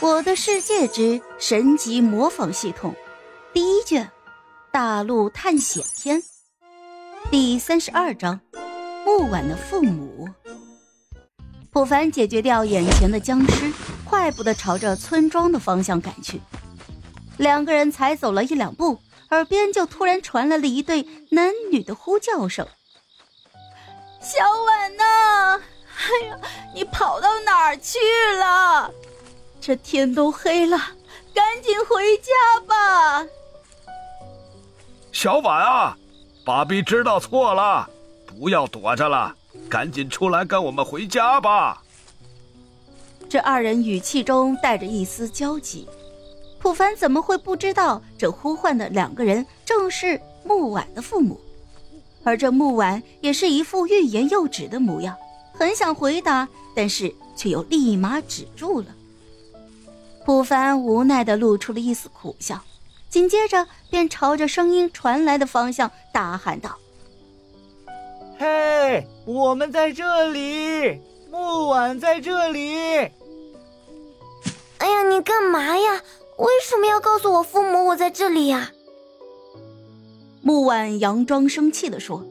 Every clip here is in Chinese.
我的世界之神级模仿系统，第一卷，大陆探险篇，第三十二章，木婉的父母。普凡解决掉眼前的僵尸，快步的朝着村庄的方向赶去。两个人才走了一两步，耳边就突然传来了一对男女的呼叫声：“小婉呐，哎呀，你跑到哪儿去了？”这天都黑了，赶紧回家吧。小婉啊，爸比知道错了，不要躲着了，赶紧出来跟我们回家吧。这二人语气中带着一丝焦急。普凡怎么会不知道这呼唤的两个人正是木婉的父母？而这木婉也是一副欲言又止的模样，很想回答，但是却又立马止住了。普凡无奈的露出了一丝苦笑，紧接着便朝着声音传来的方向大喊道：“嘿，我们在这里，木婉在这里。”哎呀，你干嘛呀？为什么要告诉我父母我在这里呀？木婉佯装生气的说，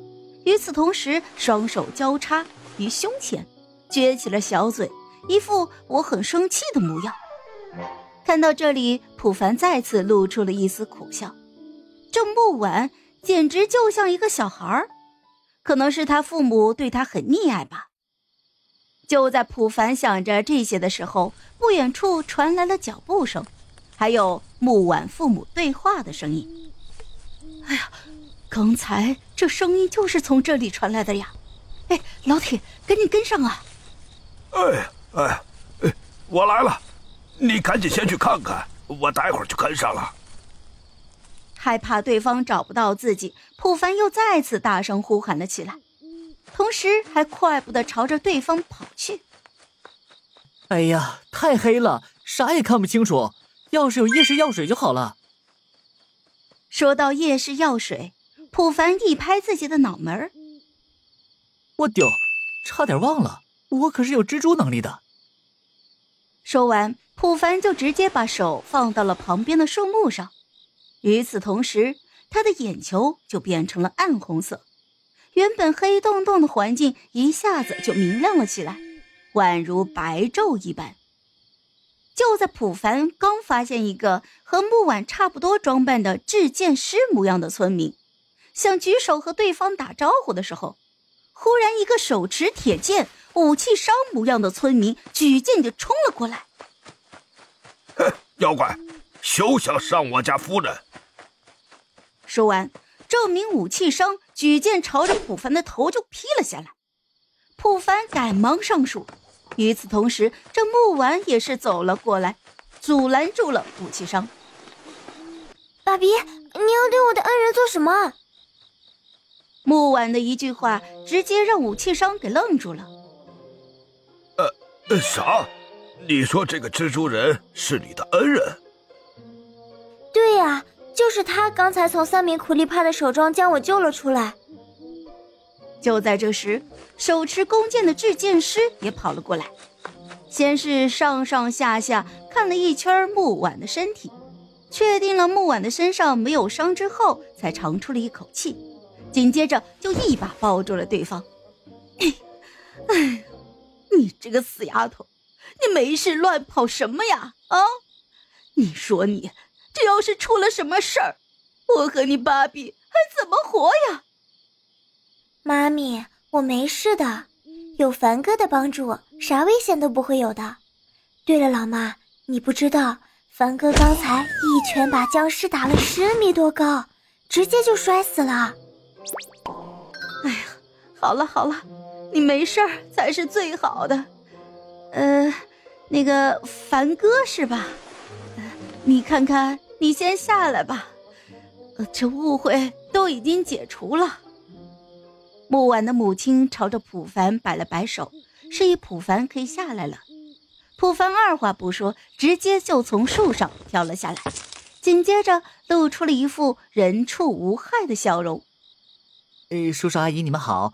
与此同时，双手交叉于胸前，撅起了小嘴，一副我很生气的模样。看到这里，普凡再次露出了一丝苦笑。这木婉简直就像一个小孩儿，可能是他父母对他很溺爱吧。就在普凡想着这些的时候，不远处传来了脚步声，还有木婉父母对话的声音。哎呀，刚才这声音就是从这里传来的呀！哎，老铁，赶紧跟上啊！哎哎哎，我来了。你赶紧先去看看，我待会儿就跟上了。害怕对方找不到自己，普凡又再次大声呼喊了起来，同时还快步的朝着对方跑去。哎呀，太黑了，啥也看不清楚。要是有夜视药水就好了。说到夜视药水，普凡一拍自己的脑门我丢，差点忘了，我可是有蜘蛛能力的。说完。普凡就直接把手放到了旁边的树木上，与此同时，他的眼球就变成了暗红色，原本黑洞洞的环境一下子就明亮了起来，宛如白昼一般。就在普凡刚发现一个和木婉差不多装扮的制剑师模样的村民，想举手和对方打招呼的时候，忽然一个手持铁剑、武器商模样的村民举剑就冲了过来。哼妖怪，休想伤我家夫人！说完，这名武器商举剑朝着普凡的头就劈了下来。普凡赶忙上树，与此同时，这木婉也是走了过来，阻拦住了武器商。爸比，你要对我的恩人做什么？木婉的一句话，直接让武器商给愣住了。呃，啥？你说这个蜘蛛人是你的恩人？对呀，就是他刚才从三名苦力怕的手中将我救了出来。就在这时，手持弓箭的制剑师也跑了过来，先是上上下下看了一圈木婉的身体，确定了木婉的身上没有伤之后，才长出了一口气，紧接着就一把抱住了对方。哎，你这个死丫头！你没事乱跑什么呀？啊！你说你这要是出了什么事儿，我和你爸比还怎么活呀？妈咪，我没事的，有凡哥的帮助，啥危险都不会有的。对了，老妈，你不知道，凡哥刚才一拳把僵尸打了十米多高，直接就摔死了。哎呀，好了好了，你没事儿才是最好的。呃，那个凡哥是吧？你看看，你先下来吧。呃，这误会都已经解除了。木婉的母亲朝着普凡摆了摆手，示意普凡可以下来了。普凡二话不说，直接就从树上跳了下来，紧接着露出了一副人畜无害的笑容。呃，叔叔阿姨，你们好，